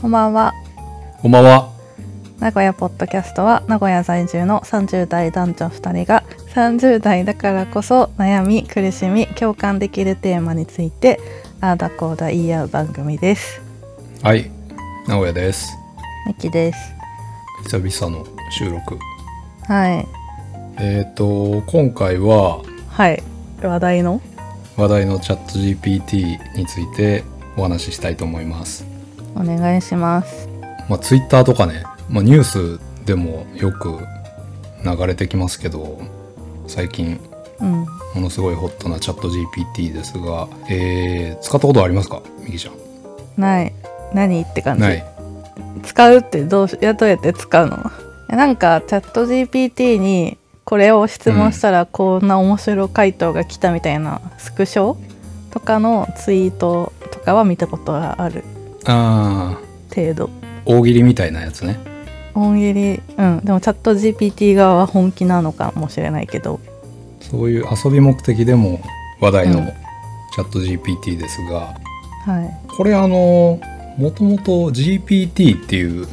こんばんは。こんばんは。名古屋ポッドキャストは名古屋在住の30代男女2人が30代だからこそ悩み苦しみ共感できるテーマについてああだこうだ言い合う番組です。はい、名古屋です。みきです。久々の収録。はい。えっ、と、今回ははい。話題の？話題のチャット GPT についてお話ししたいと思います。お願いします。まあ、Twitter とかね、まあ、ニュースでもよく流れてきますけど、最近うん。ものすごいホットなチャット GPT ですが、えー、使ったことありますか？みきちゃん。ない。何って感じ？ない。使うってどうやどうやって使うの？なんかチャット GPT にこれを質問したらこんな面白回答が来たみたいなスクショとかのツイートとかは見たことがあるあ程度。ー、大喜利みたいなやつね。大喜利。うん。でもチャット GPT 側は本気なのかもしれないけど。そういう遊び目的でも話題のうん。チャット GPT ですが、はい。これあのもともと GPT っていう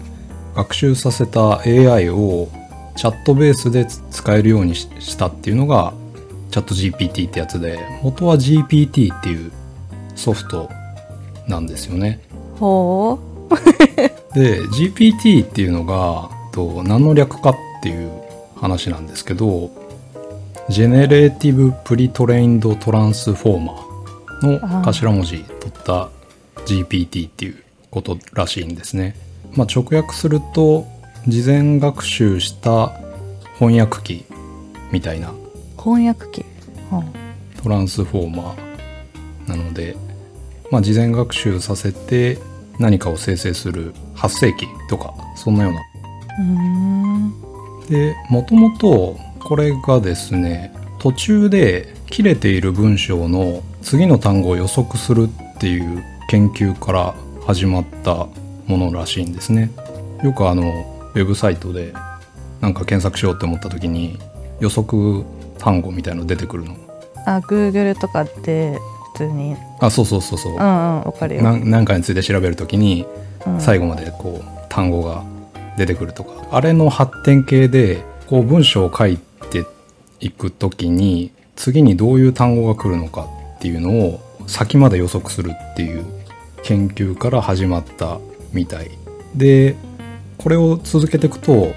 学習させた AI をチャットベースで使えるようにししたっていうのがチャット GPT ってやつで元は GPT っていうソフトなんですよね。ほで GPT っていうのがと何の略かっていう話なんですけど Generative Pre-trained Transformer の頭文字取った GPT っていうことらしいんですね。まあ、直訳すると事前学習した翻訳機みたいなう翻訳機、はトランスフォーマーなので、まあ、事前学習させて何かを生成する発生器とかそんなような。あうでもともとこれがですね途中で切れている文章の次の単語を予測するっていう研究から始まったものらしいんですね。よくあのウェブサイトでなんか検索しようって思った時に予測単語みたいの出てくるの。あ Google とかで普通に。あそうそうそうそう。うんうんわかるよ、なんなんかについて調べるときにうん、最後までこう単語が出てくるとか、あれの発展系でこう文章を書いていくときに次にどういう単語が来るのかっていうのを先まで予測するっていう研究から始まったみたい。でこれを続けていくと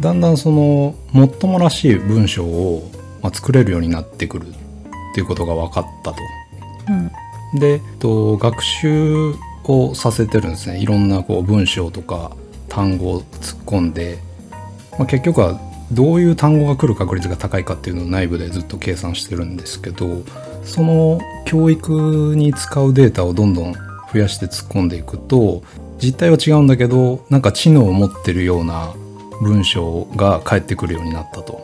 だんだんそのもっともらしい文章を、まあ、作れるようになってくるっていうことが分かったと。うん。で、えっと、学習をさせてるんですね。いろんなこう文章とか単語を突っ込んで、まあ、結局はどういう単語が来る確率が高いかっていうのを内部でずっと計算してるんですけどその教育に使うデータをどんどん増やして突っ込んでいくと実態は違うんだけどなんか知能を持ってるような文章が返ってくるようになったと。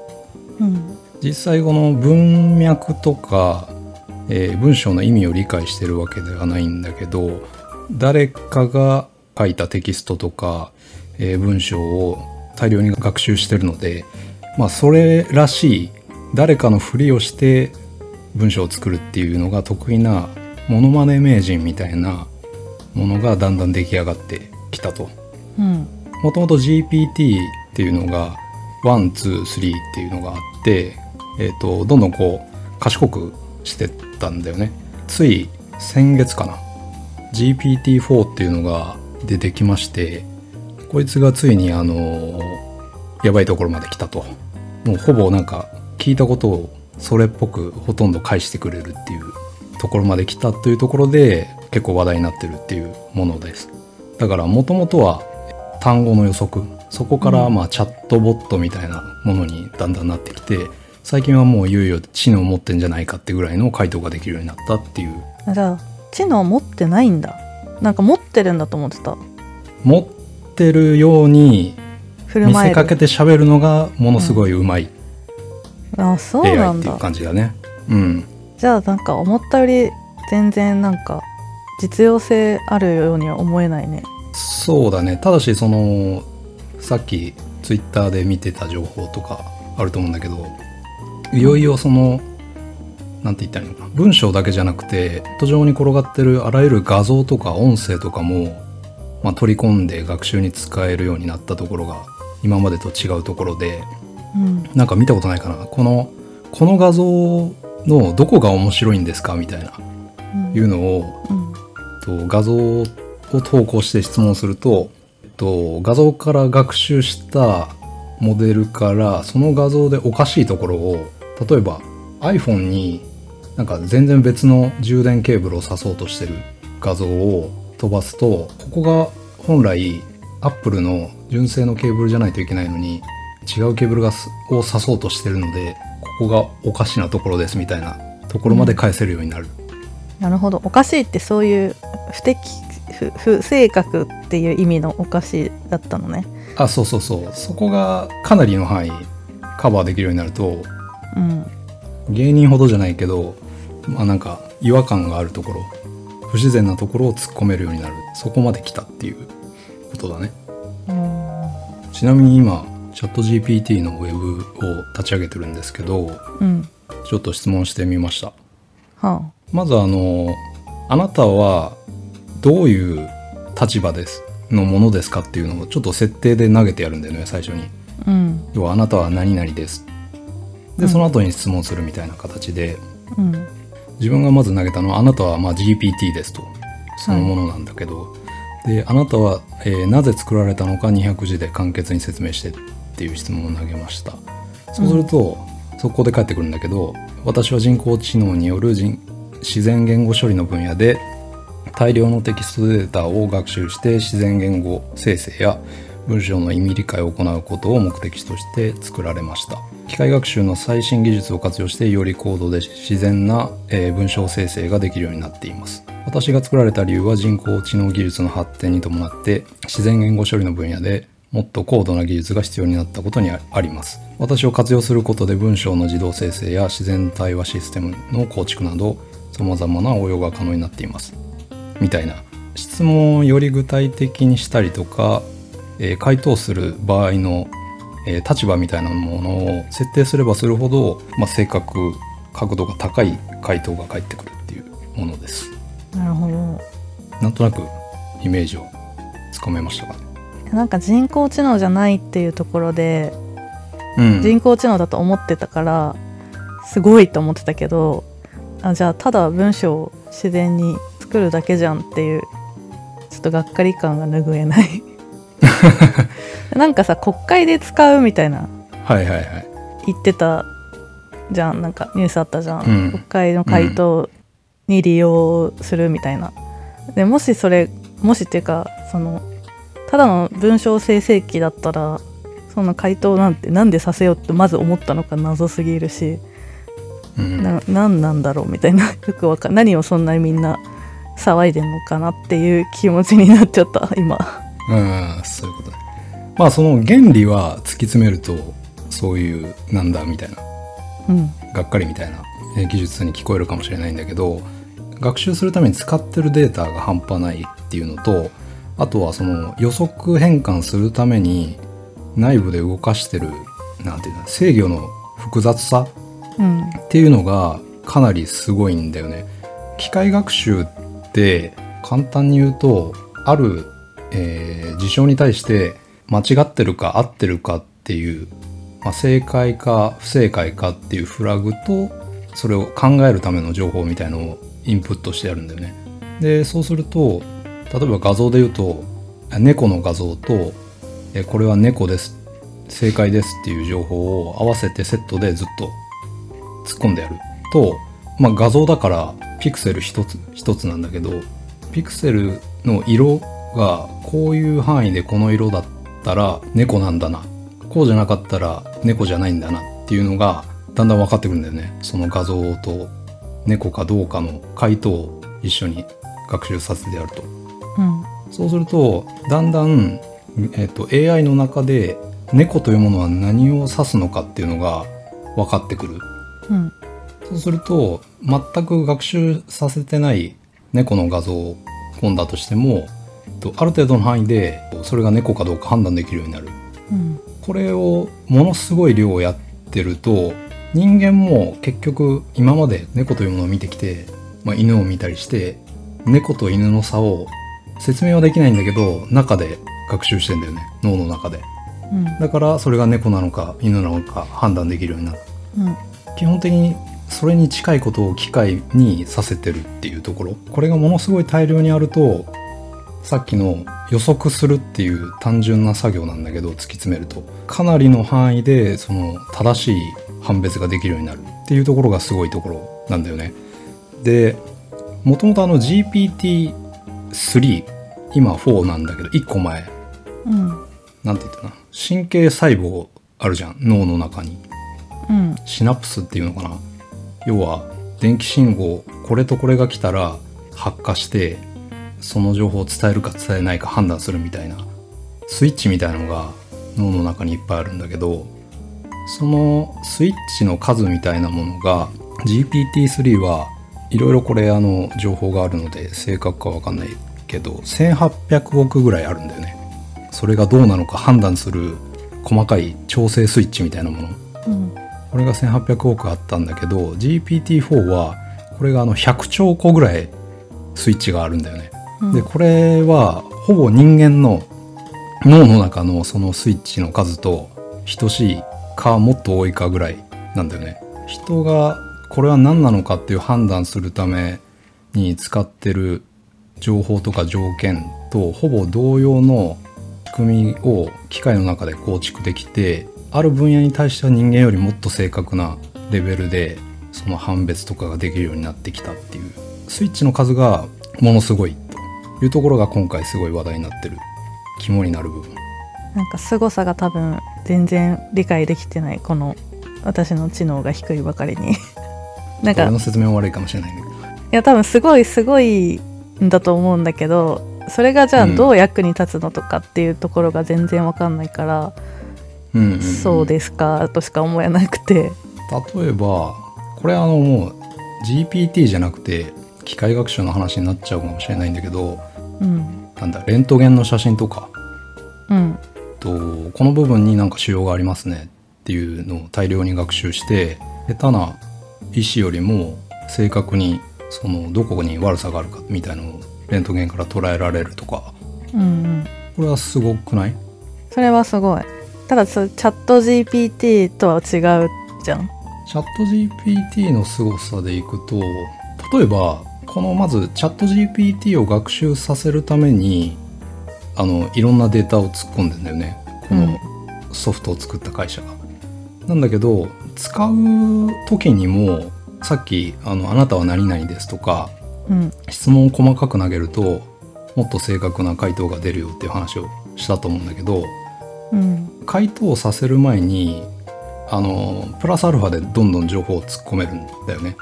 うん。実際この文脈とか、えー文章の意味を理解してるわけではないんだけど誰かが書いたテキストとか、えー文章を大量に学習してるのでまあそれらしい誰かのふりをして文章を作るっていうのが得意なモノマネ名人みたいなものがだんだん出来上がってきたと。うんもともと GPT っていうのが123っていうのがあって、えー、とどんどんこう賢くしてたんだよね。つい先月かな。GPT4 っていうのが出てきましてこいつがついにあのやばいところまで来たと。もうほぼなんか聞いたことをそれっぽくほとんど返してくれるっていうところまで来たというところで結構話題になってるっていうものです。だからもともとは単語の予測。そこからまあチャットボットみたいなものにだんだんなってきて最近はもういよいよ知能を持ってんじゃないかってぐらいの回答ができるようになったっていう。あじゃあ知能持ってないんだ。なんか持ってるんだと思ってた。持ってるように見せかけて喋るのがものすごい上手い。あそうなんだ。っていう感じだね。うん。じゃあなんか思ったより全然なんか実用性あるようには思えないね。そうだね。ただしそのさっきツイッターで見てた情報とかあると思うんだけどいよいよそのなんて言ったらいいのかな。文章だけじゃなくてネット上に転がってるあらゆる画像とか音声とかもまあ、取り込んで学習に使えるようになったところが今までと違うところでうん。なんか見たことないかな。このこの画像のどこが面白いんですか？みたいなうん。いうのをうん。と画像を投稿して質問するとと画像から学習したモデルからその画像でおかしいところを例えば iPhone になんか全然別の充電ケーブルを挿そうとしてる画像を飛ばすとここが本来 Apple の純正のケーブルじゃないといけないのに違うケーブルがすを挿そうとしてるのでここがおかしなところですみたいなところまで返せるようになる。なるほど。おかしいってそういう不適不不正確っていう意味のおかしいだったのね。あそうそうそう。そこがかなりの範囲カバーできるようになるとうん。芸人ほどじゃないけどまあなんか違和感があるところ不自然なところを突っ込めるようになる。そこまで来たっていうことだね。うん。ちなみに今チャット GPT のウェブを立ち上げてるんですけどうん。ちょっと質問してみました。はまずあのあなたはどういう立場ですのものですかっていうのをちょっと設定で投げてやるんだよね最初に。あうん。要はあなたは何々ですでうん。その後に質問するみたいな形で、うん。自分がまず投げたのはあなたはまあ GPT ですとそのものなんだけど、であなたは、えーなぜ作られたのか200字で簡潔に説明してっていう質問を投げました。そうすると、速攻で返ってくるんだけど私は人工知能による人自然言語処理の分野で大量のテキストデータを学習して自然言語生成や文章の意味理解を行うことを目的として作られました機械学習の最新技術を活用してより高度で自然な、え文章生成ができるようになっています。私が作られた理由は人工知能技術の発展に伴って自然言語処理の分野でもっと高度な技術が必要になったことにあります。私を活用することで文章の自動生成や自然対話システムの構築など様々な応用が可能になっています。みたいな。質問をより具体的にしたりとか、え回答する場合の、えー立場みたいなものを設定すればするほど、まあ、正確角度が高い回答が返ってくるっていうものです。なるほど。なんとなくイメージをつかめましたか？ねなんか人工知能じゃないっていうところでうん。人工知能だと思ってたからすごいと思ってたけどあじゃあただ文章を自然に作るだけじゃんっていうちょっとがっかり感が拭えない なんかさ国会で使うみたいなはいはいはい。言ってたじゃん。なんかニュースあったじゃん、うん。国会の回答に利用するみたいな、でもしそれもしっていうかそのただの文章生成機だったらそんな回答なんてなんでさせようってまず思ったのか謎すぎるし、うん。な何なんだろうみたいな。よくわかん何をそんなにみんな騒いでんのかなっていう気持ちになっちゃった今。うんそういうことねまあその原理は突き詰めるとそういうなんだみたいなうんがっかりみたいなえー技術に聞こえるかもしれないんだけど学習するために使ってるデータが半端ないっていうのとあとはその予測変換するために内部で動かしてるなんていうの制御の複雑さうんっていうのがかなりすごいんだよね。機械学習って簡単に言うとある、えー事象に対して間違ってるか合ってるかっていう、まあ、正解か不正解かっていうフラグとそれを考えるための情報みたいのをインプットしてやるんだよね。でそうすると例えば画像で言うと猫の画像とえこれは猫です正解ですっていう情報を合わせてセットでずっと突っ込んでやると、まあ、画像だからピクセル一つ一つなんだけどピクセルの色がこういう範囲でこの色だったら猫なんだな。こうじゃなかったら猫じゃないんだな。っていうのがだんだん分かってくるんだよね。その画像と猫かどうかの回答を一緒に学習させてやると。うん。そうするとだんだん、えっと AI の中で猫というものは何を指すのかっていうのが分かってくる。うん。そうすると全く学習させてない猫の画像を込んだとしてもとある程度の範囲でそれが猫かどうか判断できるようになる。うん。これをものすごい量やってると人間も結局今まで猫というものを見てきて、まあ、犬を見たりして猫と犬の差を説明はできないんだけど中で学習してんだよね。脳の中で。うん。だからそれが猫なのか犬なのか判断できるようになる。うん。基本的にそれに近いことを機械にさせてるっていうところ。これがものすごい大量にあるとさっきの予測するっていう単純な作業なんだけど突き詰めると。かなりの範囲でその正しい判別ができるようになるっていうところがすごいところなんだよね。でもともとあの GPT3 今4なんだけど1個前。うん。なんて言ったかな。神経細胞あるじゃん。脳の中に。うん。シナプスっていうのかな。要は電気信号これとこれが来たら発火してその情報を伝えるか伝えないか判断するみたいなスイッチみたいなのが脳の中にいっぱいあるんだけどそのスイッチの数みたいなものが GPT-3 はいろいろこれあの情報があるので正確かわかんないけど1800億ぐらいあるんだよねそれがどうなのか判断する細かい調整スイッチみたいなものうんこれが1800億あったんだけど GPT-4 はこれがあの100兆個ぐらいスイッチがあるんだよね。でこれはほぼ人間の脳の中のそのスイッチの数と等しいかもっと多いかぐらいなんだよね。人がこれは何なのかっていう判断するために使ってる情報とか条件とほぼ同様の仕組みを機械の中で構築できてある分野に対しては人間よりもっと正確なレベルでその判別とかができるようになってきたっていうスイッチの数がものすごいいうところが今回すごい話題になってる肝になる部分。なんか凄さが多分全然理解できてないこの私の知能が低いばかりに。なんか俺の説明は悪いかもしれないんだけどいや多分すごいすごいんだと思うんだけどそれがじゃあうんどう役に立つのとかっていうところが全然わかんないから、うんうんうんそうですかとしか思えなくて。例えばこれあのもう GPT じゃなくて機械学習の話になっちゃうかもしれないんだけどうんなんだレントゲンの写真とか。うん。とこの部分になんか腫瘍がありますねっていうのを大量に学習して下手な医師よりも正確にそのどこに悪さがあるかみたいのをレントゲンから捉えられるとか。うんうん。これはすごくない？それはすごい。ただそチャット GPT とは違うじゃん。チャット GPT の凄さでいくと例えばこのまずチャット GPT を学習させるためにあのいろんなデータを突っ込んでんだよね。このソフトを作った会社が。なんだけど使う時にもさっきあの「あなたは何々です」とかうん。質問を細かく投げるともっと正確な回答が出るよっていう話をしたと思うんだけどうん。回答させる前にあのプラスアルファでどんどん情報を突っ込めるんだよね。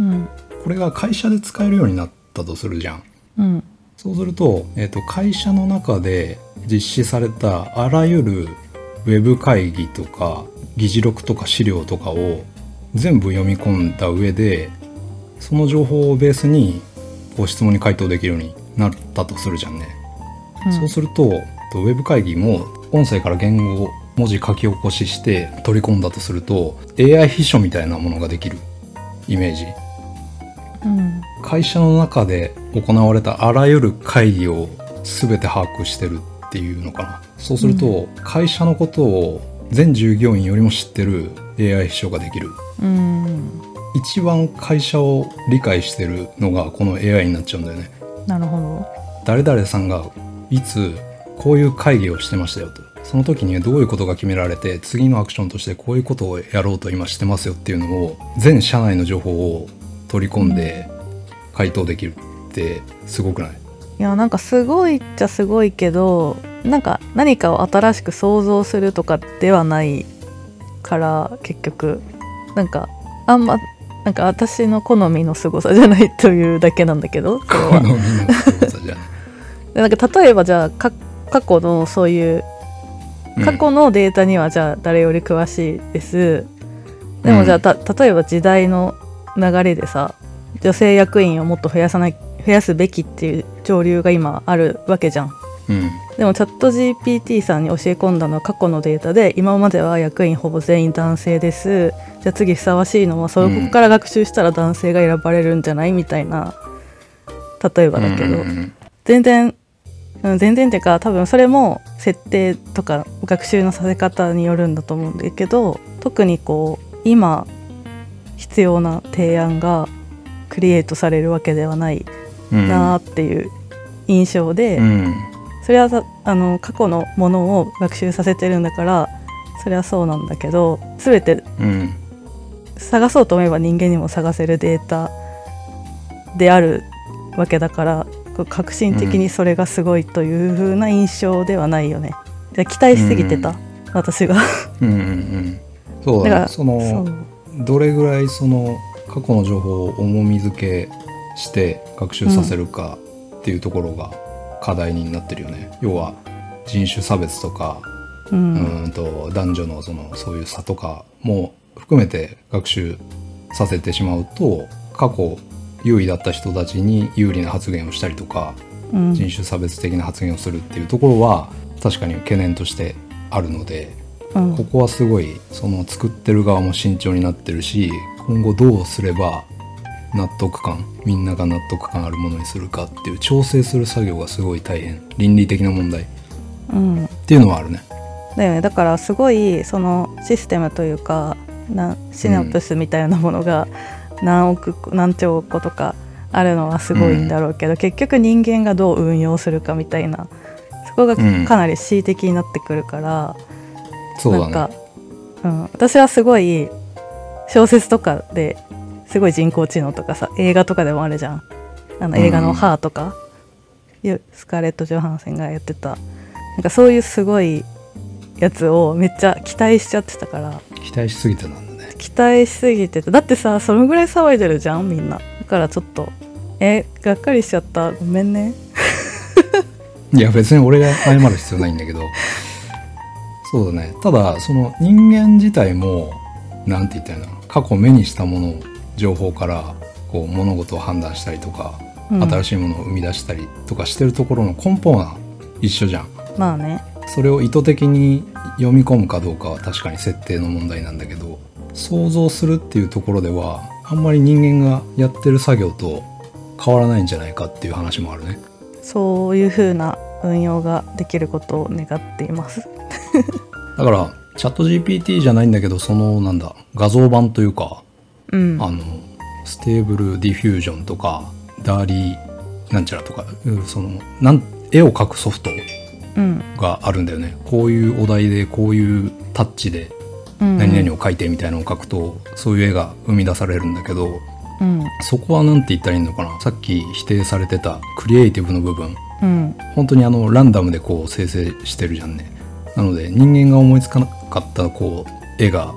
うんこれが会社で使えるようになったとするじゃん。うん。そうすると,、えー、と会社の中で実施されたあらゆるウェブ会議とか議事録とか資料とかを全部読み込んだ上でその情報をベースにこう質問に回答できるようになったとするじゃんね。うん。そうするととウェブ会議も音声から言語文字書き起こしして取り込んだとすると AI 秘書みたいなものができるイメージうん会社の中で行われたあらゆる会議を全て把握してるっていうのかな。そうすると、会社のことを全従業員よりも知ってる AI 秘書ができる。うん。一番会社を理解してるのがこの AI になっちゃうんだよね。なるほど。誰々さんがいつこういう会議をしてましたよと。その時にどういうことが決められて次のアクションとしてこういうことをやろうと今してますよっていうのを全社内の情報を取り込んで回答できるってすごくない？いやなんかすごいっちゃすごいけどなんか何かを新しく想像するとかではないから結局。なんかあんまなんか私の好みの凄さじゃないというだけなんだけど。好みの凄さじゃない。で なんか例えばじゃあか過去のそういううん。過去のデータにはじゃあ誰より詳しいです、でもじゃあた例えば時代の流れでさ女性役員をもっと増やさない増やすべきっていう潮流が今あるわけじゃん。うん。でもチャット GPT さんに教え込んだのは過去のデータで今までは役員ほぼ全員男性です。じゃあ次ふさわしいのはそこから学習したら男性が選ばれるんじゃないみたいな例えばだけど、全然うん、全然っていうか多分それも設定とか学習のさせ方によるんだと思うんだけど特にこう今必要な提案がクリエイトされるわけではないうん。なっていう印象で、うん。それはさあの過去のものを学習させてるんだからそれはそうなんだけど全てうん。探そうと思えば人間にも探せるデータであるわけだから革新的にそれがすごいという風な印象ではないよね。で期待しすぎてた、うん。私が。うんうんうん。そうだからそのどれぐらいその過去の情報を重み付けして学習させるかっていうところが課題になってるよね、要は人種差別とかううん。ーんと男女のそのそういう差とかも含めて学習させてしまうと過去優位だった人たちに有利な発言をしたりとかうん。人種差別的な発言をするっていうところは確かに懸念としてあるのでうん。ここはすごいその作ってる側も慎重になってるし今後どうすれば納得感みんなが納得感あるものにするかっていう調整する作業がすごい大変。倫理的な問題。っうんていうのはあるね。だよね。だからすごいそのシステムというかなシナプスみたいなものが何億個何兆個とかあるのはすごいんだろうけど、結局人間がどう運用するかみたいなそこがうん。かなり恣意的になってくるから、そうだなんかね。、うん、私はすごい小説とかですごい人工知能とかさ映画とかでもあるじゃん。あの映画の「ハーとか、いうスカーレット・ジョハンセンがやってた。なんかそういうすごいやつをめっちゃ期待しちゃってたから。期待しすぎてなんだね。期待しすぎてた。だってさそのぐらい騒いでるじゃんみんな。だからちょっとえがっかりしちゃった。ごめんね。いや別に俺が謝る必要ないんだけどそうだね。ただその人間自体もなんて言ったらいいの過去目にしたもの情報からこう物事を判断したりとか、うん。新しいものを生み出したりとかしてるところの根本は一緒じゃん。まあね。それを意図的に読み込むかどうかは確かに設定の問題なんだけど想像するっていうところではあんまり人間がやってる作業と変わらないんじゃないかっていう話もあるね。そういう風な運用ができることを願っていますだからチャット GPT じゃないんだけどそのなんだ画像版というかうん。あの Stable Diffusion とか DALL-E なんちゃらとかうんそのなん絵を描くソフトうん。があるんだよね。こういうお題でこういうタッチでうん。何々を描いてみたいなのを描くとそういう絵が生み出されるんだけどうん。そこは何て言ったらいいのかな。さっき否定されてたクリエイティブの部分。うん。本当にあのランダムでこう生成してるじゃんねなので人間が思いつかなかったこう絵が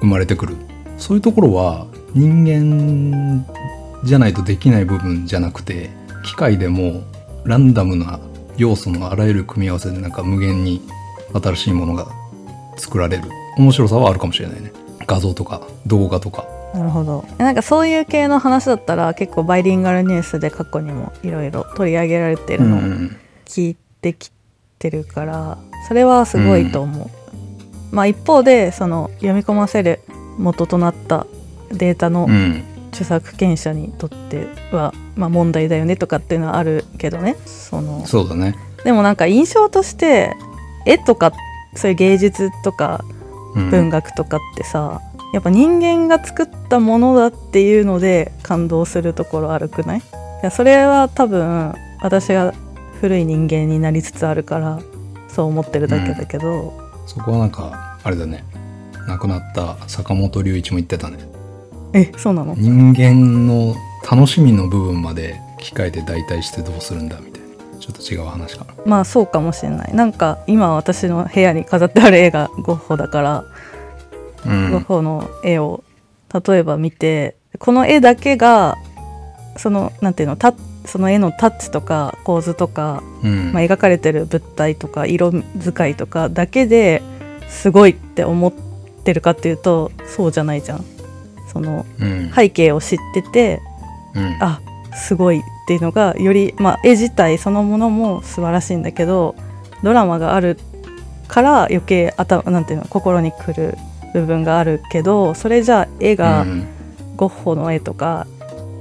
生まれてくる。そういうところは人間じゃないとできない部分じゃなくて機械でもランダムな要素のあらゆる組み合わせでなんか無限に新しいものが作られる。面白さはあるかもしれないね。画像とか動画とか。なるほど。なんかそういう系の話だったら結構バイリンガルニュースで過去にもいろいろ取り上げられてるのをうん聞いてきてるからそれはすごいと思う、まあ一方でその読み込ませる元となったデータのうん。著作権者にとっては、まあ、問題だよねとかっていうのはあるけどね。そのそうだね、でもなんか印象として絵とかそういう芸術とかうん。文学とかってさ、やっぱ人間が作ったものだっていうので感動するところあるくない？いやそれは多分私が古い人間になりつつあるからそう思ってるだけだけど、そこはなんかあれだね。亡くなった坂本龍一も言ってたね。えそうなの？人間の楽しみの部分まで機械で代替してどうするんだみたいな。ちょっと違う話かな。まあそうかもしれない。なんか今私の部屋に飾ってある絵がゴッホだから、うん。ゴッホの絵を例えば見てこの絵だけがそのなんていうのタその絵のタッチとか構図とかうん。まあ、描かれてる物体とか色使いとかだけですごいって思ってるかっていうとそうじゃないじゃん。そのうん。背景を知っててうん。あすごいっていうのがより、まあ、絵自体そのものも素晴らしいんだけどドラマがあるから余計頭なんていうの心にくる部分があるけどそれじゃあ絵がうん。ゴッホの絵とか、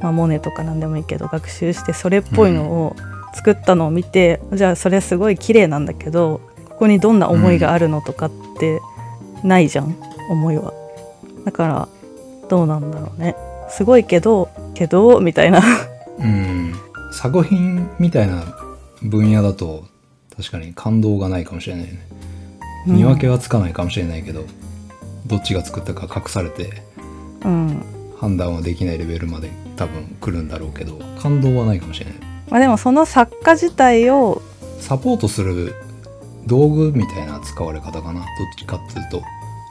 まあ、モネとか何でもいいけど学習してそれっぽいのを作ったのを見てじゃあそれすごい綺麗なんだけどここにどんな思いがあるのとかってないじゃん、思いは。だからどうなんだろうね。すごいけどけどみたいな。うん。作品みたいな分野だと確かに感動がないかもしれないね。見分けはつかないかもしれないけど、どっちが作ったか隠されて。うん判断はできないレベルまで多分来るんだろうけど感動はないかもしれない。まあでもその作家自体をサポートする道具みたいな使われ方かな。どっちかっていうと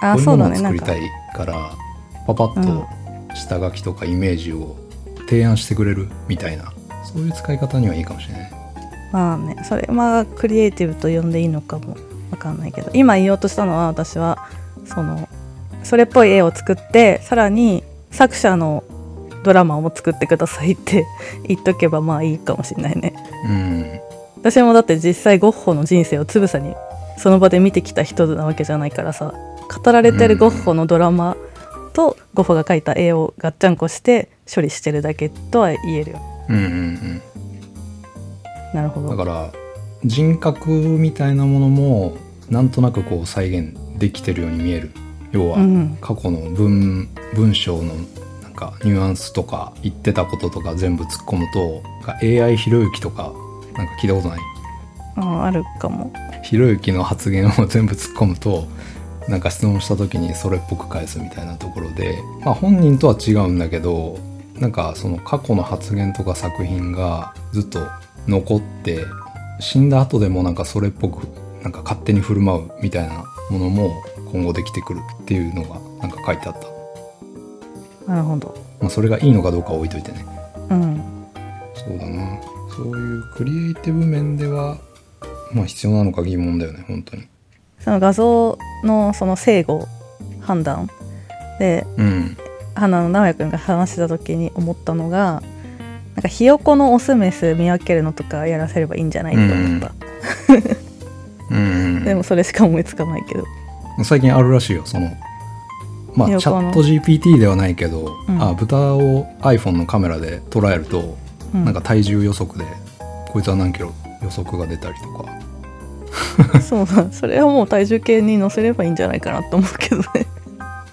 あこういうものをそうだね。作りたいか。らパパッと下書きとかイメージを提案してくれるみたいなそういう使い方にはいいかもしれない。まあねそれまあクリエイティブと呼んでいいのかもわかんないけど。今言おうとしたのは私はそのそれっぽい絵を作ってさらに作者のドラマも作ってくださいって 言っとけばまあいいかもしれないね。うん。私もだって実際ゴッホの人生をつぶさにその場で見てきた人なわけじゃないからさ語られてるゴッホのドラマとゴッホが描いた絵をガッチャンコして処理してるだけとは言えるよ。うんうんなるほど。うんだから人格みたいなものもなんとなくこう再現できてるように見える要はうん。過去の文文章のなんかニュアンスとか言ってたこととか全部突っ込むと AI ひろゆきとかなんか聞いたことない？ああるかも。ひろゆきの発言を全部突っ込むとなんか質問した時にそれっぽく返すみたいなところで、まあ、本人とは違うんだけどなんかその過去の発言とか作品がずっと残って死んだ後でもなんかそれっぽくなんか勝手に振る舞うみたいなものも今後できてくるっていうのがなんか書いてあった、なるほど。まあ、それがいいのかどうかは置いといてね。うん。そうだな。そういうクリエイティブ面ではまあ必要なのか疑問だよね本当に。その画像のその正誤判断。でうん。花の直也くんが話してた時に思ったのがなんかひよこのオスメス見分けるのとかやらせればいいんじゃないと思った、うん。でもそれしか思いつかないけど最近あるらしいよそのまあチャット GPT ではないけど、うん。あ豚を iPhone のカメラで捉えると、うん。なんか体重予測でこいつは何キロ予測が出たりとか。そうだ。それはもう体重計に載せればいいんじゃないかなと思うけどね。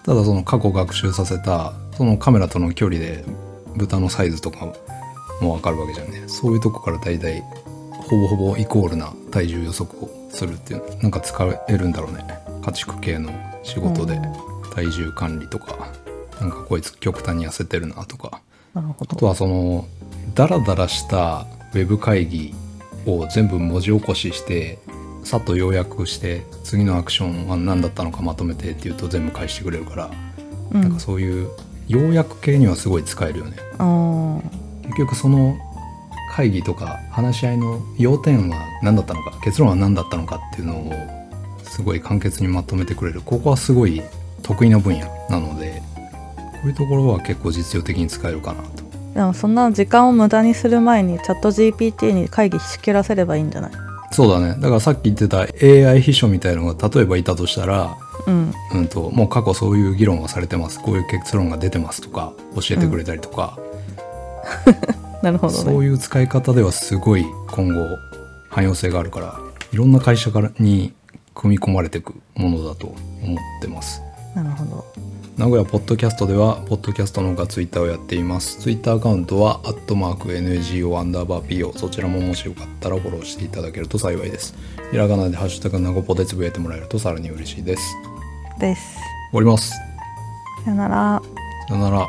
ただその過去学習させたそのカメラとの距離で豚のサイズとかも分かるわけじゃんね。そういうとこから大体ほぼほぼイコールな体重予測をするっていうなんか使えるんだろうね家畜系の仕事で体重管理とかなんかこいつ極端に痩せてるなとか。なるほど。あとはそのダラダラしたウェブ会議を全部文字起こししてさっと要約して次のアクションは何だったのかまとめてっていうと全部返してくれるから、うん。なんかそういう要約系にはすごい使えるよね。結局その会議とか話し合いの要点は何だったのか結論は何だったのかっていうのをすごい簡潔にまとめてくれる。ここはすごい得意な分野なのでこういうところは結構実用的に使えるかなと。でもそんな時間を無駄にする前にチャット GPT に会議仕切らせればいいんじゃない？そうだね。だからさっき言ってた AI 秘書みたいのが例えばいたとしたら、うん。うん、ともう過去そういう議論がされてます。こういう結論が出てますとか教えてくれたりとか、なるほどね。そういう使い方ではすごい今後汎用性があるからいろんな会社からに組み込まれていくものだと思ってます。なるほど。名古屋ポッドキャストではポッドキャストのほかツイッターをやっています。ツイッターアカウントはアットマーク NGO アンダーバー PO そちらももしよかったらフォローしていただけると幸いです。ひらがなでハッシュタグなごぽでつぶやいてもらえるとさらに嬉しいです。です。終わります。さよなら。さよなら